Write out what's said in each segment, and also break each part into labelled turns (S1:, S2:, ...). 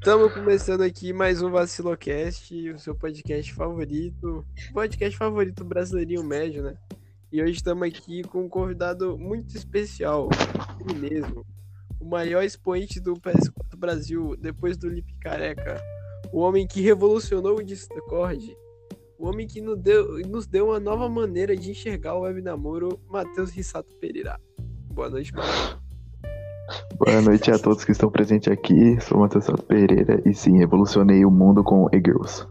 S1: Estamos começando aqui mais um Vacilocast, o seu podcast favorito, podcast favorito brasileirinho médio, né? E hoje estamos aqui com um convidado muito especial, ele mesmo, o maior expoente do PS4 Brasil, depois do Lip Careca, o homem que revolucionou o Discord, o homem que nos deu, nos deu uma nova maneira de enxergar o web namoro, Matheus Rissato Pereira. Boa noite, Matheus.
S2: Boa noite a todos que estão presentes aqui. Sou o Matheus Santos Pereira e sim, revolucionei o mundo com e-girls.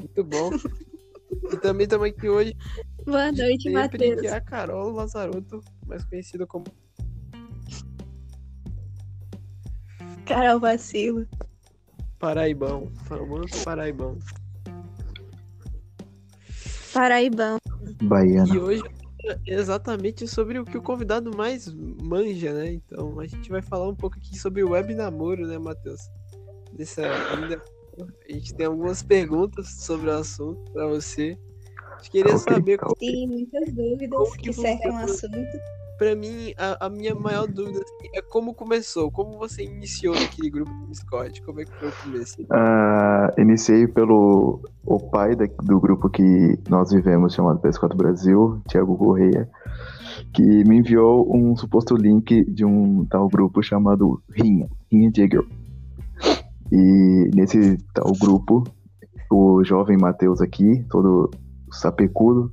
S1: Muito bom. E também estamos aqui hoje.
S3: Boa noite, Matheus.
S1: É a Carol Lazarotto, mais conhecida como
S3: Carol Vacilo.
S1: Paraibão. Famoso Paraibão.
S3: Paraibão.
S2: Baiana.
S1: E hoje exatamente sobre o que o convidado mais manja, né? Então a gente vai falar um pouco aqui sobre o web namoro, né, Matheus? A gente tem algumas perguntas sobre o assunto para você. A gente queria
S2: Ok,
S1: saber
S2: ok.
S3: Tem muitas dúvidas
S1: Como que
S3: que cercam o assunto.
S1: Pra mim, a, a minha maior dúvida assim, é como começou, como você iniciou naquele grupo do Discord, como é que foi o começo?
S2: Ah, iniciei pelo o pai da- do grupo que nós vivemos, chamado PS4 Brasil, Thiago Correia, que me enviou um suposto link de um tal grupo chamado Rinha, Rinha Girl. E nesse tal grupo, o jovem Matheus aqui, todo sapecudo,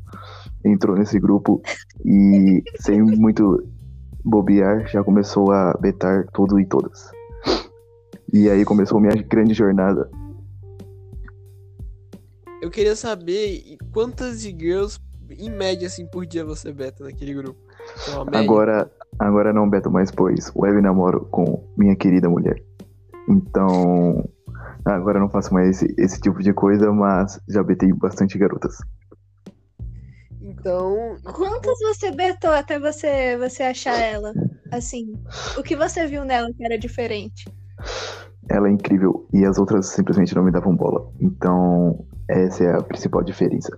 S2: entrou nesse grupo e, sem muito bobear, já começou a betar tudo e todas. E aí começou minha grande jornada.
S1: Eu queria saber quantas de girls, em média, assim, por dia você beta naquele grupo. Então,
S2: Agora, agora não beto mais, pois web namoro com minha querida mulher. Então, agora não faço mais esse, esse tipo de coisa, mas já betei bastante garotas.
S1: Então,
S3: Quantas você betou até você, você achar ela? Assim, o que você viu nela que era diferente?
S2: Ela é incrível e as outras simplesmente não me davam bola. Então, essa é a principal diferença.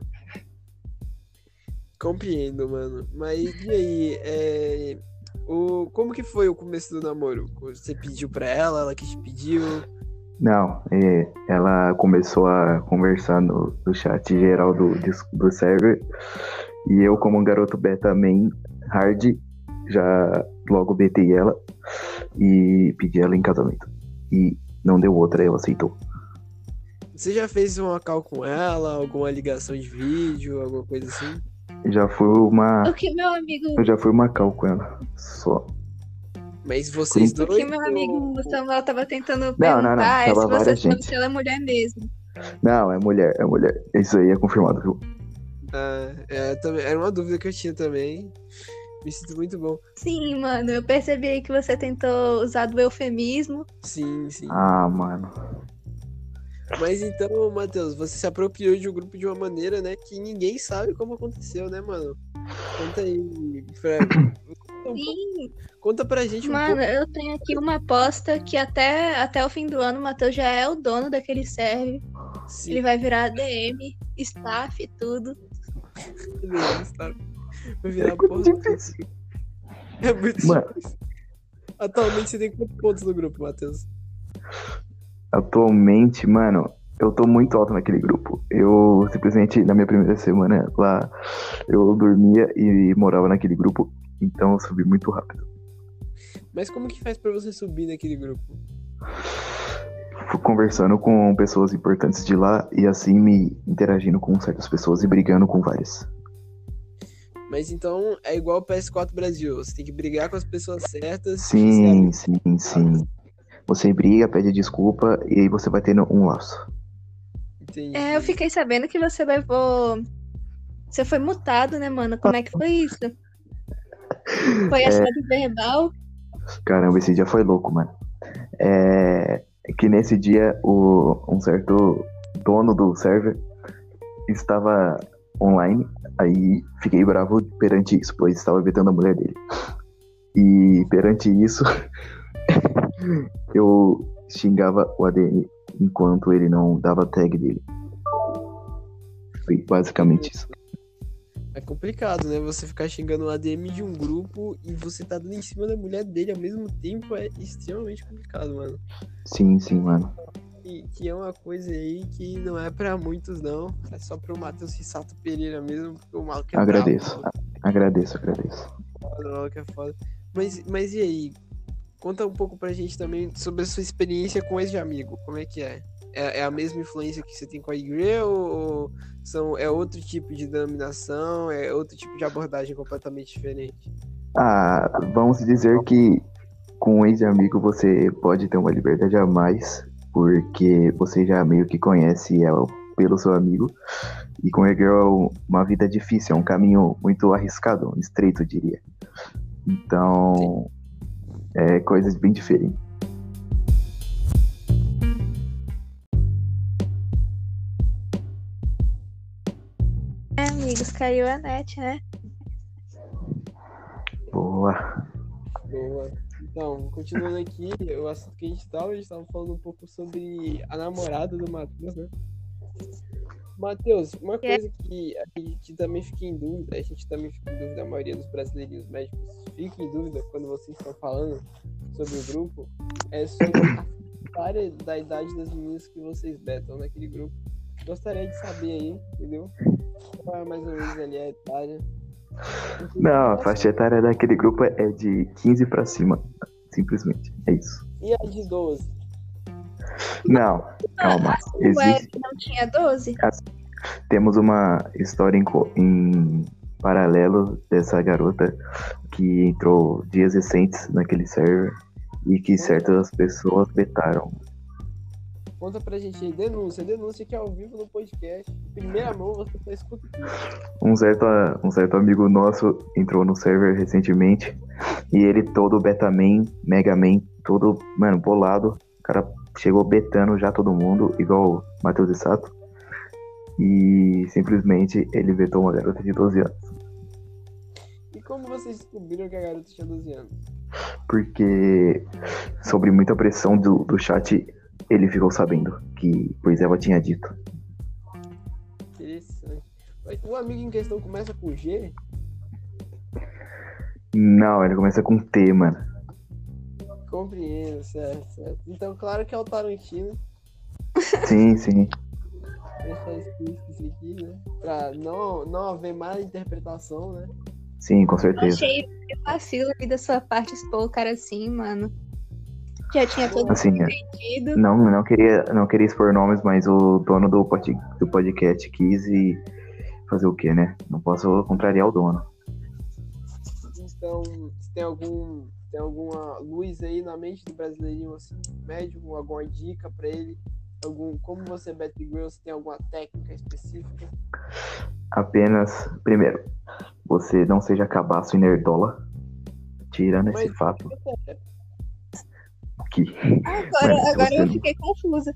S1: compreendo, mano. Mas e aí, é... o... como que foi o começo do namoro? Você pediu pra ela, ela que te pediu?
S2: Não, é, ela começou a conversar no, no chat geral do, do server. E eu, como um garoto beta main hard, já logo betei ela e pedi ela em casamento. E não deu outra, ela aceitou.
S1: Você já fez uma call com ela, alguma ligação de vídeo, alguma coisa assim?
S2: Já foi uma.
S3: O que meu amigo,
S2: Eu já fui uma cal com ela. Só.
S1: Mas vocês
S3: o
S1: dois.
S3: que meu amigo Samuel tava tentando
S2: não,
S3: perguntar
S2: não,
S3: é se
S2: tava
S3: você
S2: várias
S3: sabe
S2: gente.
S3: se ela é mulher mesmo.
S2: Não, é mulher, é mulher. Isso aí é confirmado, viu?
S1: Ah, é, também, era uma dúvida que eu tinha também. Me sinto muito bom.
S3: Sim, mano, eu percebi aí que você tentou usar do eufemismo.
S1: Sim, sim.
S2: Ah, mano.
S1: Mas então, Matheus, você se apropriou de um grupo de uma maneira, né, que ninguém sabe como aconteceu, né, mano? Conta aí, um pouco-
S3: Sim,
S1: conta pra gente um
S3: Mano,
S1: pouco.
S3: eu tenho aqui uma aposta que até, até o fim do ano o Matheus já é o dono daquele serve.
S1: Sim,
S3: Ele vai virar DM, staff e tudo.
S1: Tá? Vai virar
S2: É muito
S1: porra.
S2: difícil.
S1: É muito
S2: Mano.
S1: difícil. Atualmente você tem quantos pontos no grupo, Matheus?
S2: Atualmente, mano, eu tô muito alto naquele grupo. Eu simplesmente, na minha primeira semana lá, eu dormia e morava naquele grupo. Então eu subi muito rápido.
S1: Mas como que faz pra você subir naquele grupo?
S2: Conversando com pessoas importantes de lá e assim me interagindo com certas pessoas e brigando com várias.
S1: Mas então é igual o PS4 Brasil. Você tem que brigar com as pessoas certas.
S2: Sim, sim, sim. Você briga, pede desculpa e aí você vai tendo um laço.
S1: Entendi.
S3: É, eu fiquei sabendo que você levou. Você foi mutado, né, mano? Como é que foi isso? Foi assédio verbal?
S2: Caramba, esse dia foi louco, mano. É que nesse dia o, um certo dono do server estava online, aí fiquei bravo perante isso, pois estava vetando a mulher dele. E perante isso, eu xingava o ADM enquanto ele não dava tag dele. Foi basicamente isso.
S1: É complicado, né? Você ficar xingando o ADM de um grupo e você tá dando em cima da mulher dele ao mesmo tempo é extremamente complicado, mano.
S2: Sim, sim, mano.
S1: E que é uma coisa aí que não é pra muitos, não. É só pro Matheus Rissato Pereira mesmo, porque o maluco é
S2: Agradeço.
S1: brabo,
S2: Agradeço, agradeço.
S1: o maluco é foda. Mas, mas e aí? Conta um pouco pra gente também sobre a sua experiência com esse amigo. Como é que é? É, é a mesma influência que você tem com a igreja ou são, é outro tipo de denominação? É outro tipo de abordagem completamente diferente?
S2: Ah, vamos dizer que com um ex-amigo você pode ter uma liberdade a mais, porque você já meio que conhece ela pelo seu amigo. E com a girl uma vida difícil, é um caminho muito arriscado, estreito, eu diria. Então, é coisas bem diferentes.
S3: Amigos, caiu a net, né?
S2: Boa.
S1: Boa. Então, continuando aqui, o assunto que a gente tava, a gente tava falando um pouco sobre a namorada do Matheus, né? Matheus, uma
S3: É.
S1: coisa que a gente também fica em dúvida, a gente também fica em dúvida, a maioria dos brasileiros médicos fica em dúvida quando vocês estão falando sobre o grupo, é sobre a área da idade das meninas que vocês betam naquele grupo. Gostaria de saber aí, entendeu? Qual é mais ou menos ali a etária.
S2: Não, a faixa etária daquele grupo é de 15 pra cima. Simplesmente. É isso.
S1: E a de 12?
S2: Não, calma.
S3: O
S2: Existe,
S3: Eric não tinha 12?
S2: temos uma história em, em paralelo dessa garota que entrou dias recentes naquele server e que certas pessoas betaram.
S1: Conta pra gente aí, denúncia, denúncia que é ao vivo no podcast. Primeira mão você tá escutando.
S2: Um certo, um certo amigo nosso entrou no server recentemente e ele todo betaman, megaman, todo, mano, bolado. O cara chegou betando já todo mundo, igual o Matheus de Sato. E simplesmente ele vetou uma garota de 12 anos.
S1: E como vocês descobriram que a garota tinha 12 anos?
S2: Porque sobre muita pressão do, do chat, ele ficou sabendo que pois ela tinha dito.
S1: Interessante. O amigo em questão começa com G?
S2: Não, ele começa com T, mano.
S1: Compreendo, certo, certo. Então, claro que é o Tarantino.
S2: Sim, sim.
S1: Deixar explícito isso aqui, né? Pra não, não haver má interpretação, né?
S2: Sim, com
S3: Eu
S2: certeza.
S3: achei meio vacilo aí da sua parte expor o cara assim, mano. Já tinha todo
S2: Assim, é.
S3: entendido.
S2: Não, não queria, não queria expor nomes, mas o dono do, pod, do podcast quis e fazer o quê, né? Não posso contrariar o dono.
S1: Então, se tem algum. Tem alguma luz aí na mente do brasileirinho assim, médico, alguma dica pra ele? Algum, como você bet girl, se tem alguma técnica específica?
S2: Apenas, primeiro, você não seja cabaço e nerdola. Tirando esse
S1: Mas-
S2: fato que
S3: Agora,
S2: Mas
S3: agora
S2: você
S3: eu
S2: não-
S3: fiquei confusa.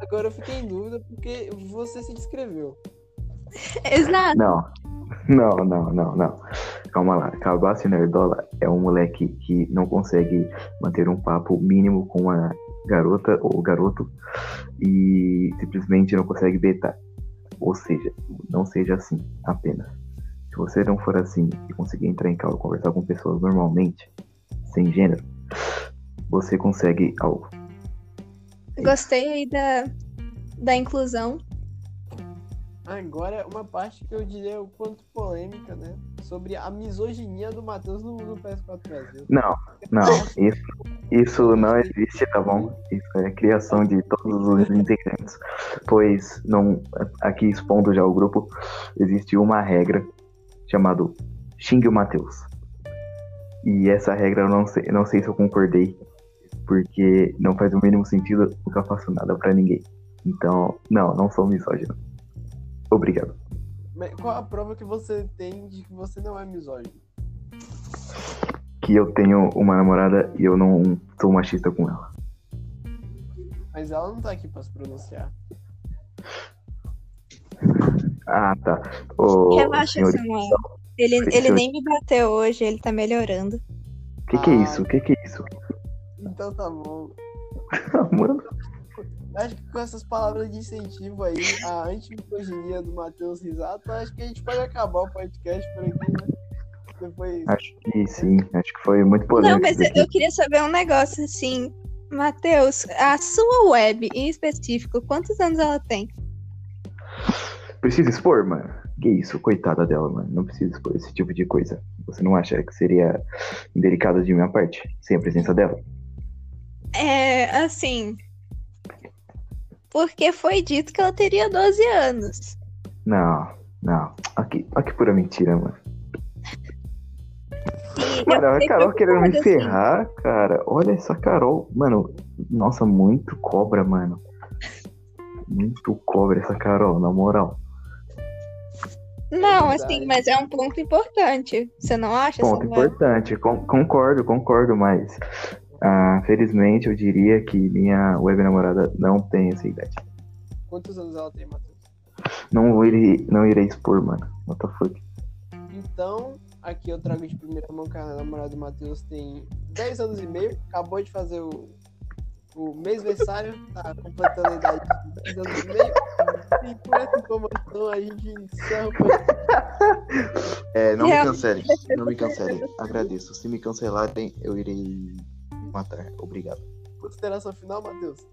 S1: Agora eu fiquei em dúvida porque você se descreveu.
S3: Exato.
S2: Não, não, não, não, não. Calma lá. Cabaço Nerdola é um moleque que não consegue manter um papo mínimo com uma garota ou garoto e simplesmente não consegue betar. Ou seja, não seja assim apenas. Se você não for assim e conseguir entrar em calma e conversar com pessoas normalmente, sem gênero, você consegue algo.
S3: Gostei aí da, da inclusão.
S1: Agora, uma parte que eu diria o quanto polêmica, né? Sobre a misoginia do Matheus no, no PS4 Brasil.
S2: Não, não, isso, isso não existe, tá bom? Isso é criação de todos os integrantes. Pois, não, aqui expondo já o grupo, existe uma regra chamada xingue o Matheus. E essa regra eu não sei, eu não sei se eu concordei, porque não faz o mínimo sentido, nunca faço nada pra ninguém. Então, não, não sou misógino. Obrigado.
S1: Mas qual a prova que você tem de que você não é misógino?
S2: Que eu tenho uma namorada e eu não sou machista com ela.
S1: Mas ela não tá aqui pra se pronunciar.
S2: Ah, tá. Ô,
S3: Relaxa,
S2: senhorita.
S3: Samuel. Ele, ele
S2: Senhor-
S3: nem me bateu hoje, ele tá melhorando.
S2: Que que é
S1: Ah.
S2: isso? Que que é isso?
S1: Então tá bom.
S2: Mano,
S1: Acho que com essas palavras de incentivo aí, a anti-misoginia do Matheus Risato, acho que a gente pode acabar o podcast por aqui, né? Depois.
S2: Acho que sim, acho que foi muito polêmico.
S3: Não, mas eu, eu queria saber um negócio assim. Matheus, a sua web em específico, quantos anos ela tem?
S2: Precisa expor, mano? Que isso, coitada dela, mano. Não precisa expor esse tipo de coisa. Você não acha que seria indelicado de minha parte, sem a presença dela?
S3: É, assim. Porque foi dito que ela teria 12 anos.
S2: Não, não. Aqui, aqui pura mentira, mano. Mano,
S3: eu
S2: a Carol querendo me
S3: assim.
S2: ferrar, cara. Olha essa Carol. Mano, nossa, muito cobra, mano. Muito cobra essa Carol, na moral.
S3: Não,
S1: É
S3: assim, mas é um ponto importante. Você não acha?
S2: Ponto
S3: Samuel?
S2: importante. Con- concordo, concordo, mas. Ah, felizmente eu diria que minha web namorada não tem essa idade.
S1: Quantos anos ela tem, Matheus?
S2: Não irei, não irei expor, mano. What the fuck?
S1: Então, aqui eu trago de primeira mão que a namorada do Matheus tem 10 anos e meio, acabou de fazer o, o mêsversário, tá completando a idade de 10 anos e meio. E com essa informação a gente encerra o podcast.
S2: É, não me cancelem. Não me cancelem. Agradeço. Se me cancelarem, eu irei matar. Obrigado.
S1: Consideração final, Matheus?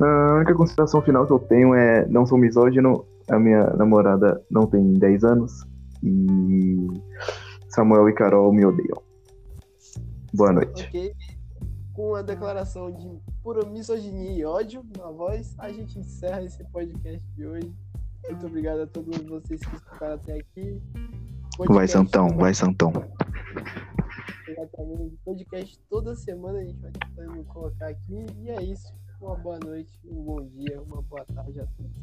S2: A única consideração final que eu tenho é não sou misógino, a minha namorada não tem 10 anos e Samuel e Carol me odeiam. Boa noite.
S1: Ok? Com a declaração de pura misoginia e ódio na voz, a gente encerra esse podcast de hoje. Muito obrigado a todos vocês que escutaram até aqui.
S2: Vai,
S1: Podcast
S2: Santão, vai, Santão.
S1: Exatamente. Podcast toda semana a gente vai tentando colocar aqui. E é isso. Uma boa noite, um bom dia, uma boa tarde a todos.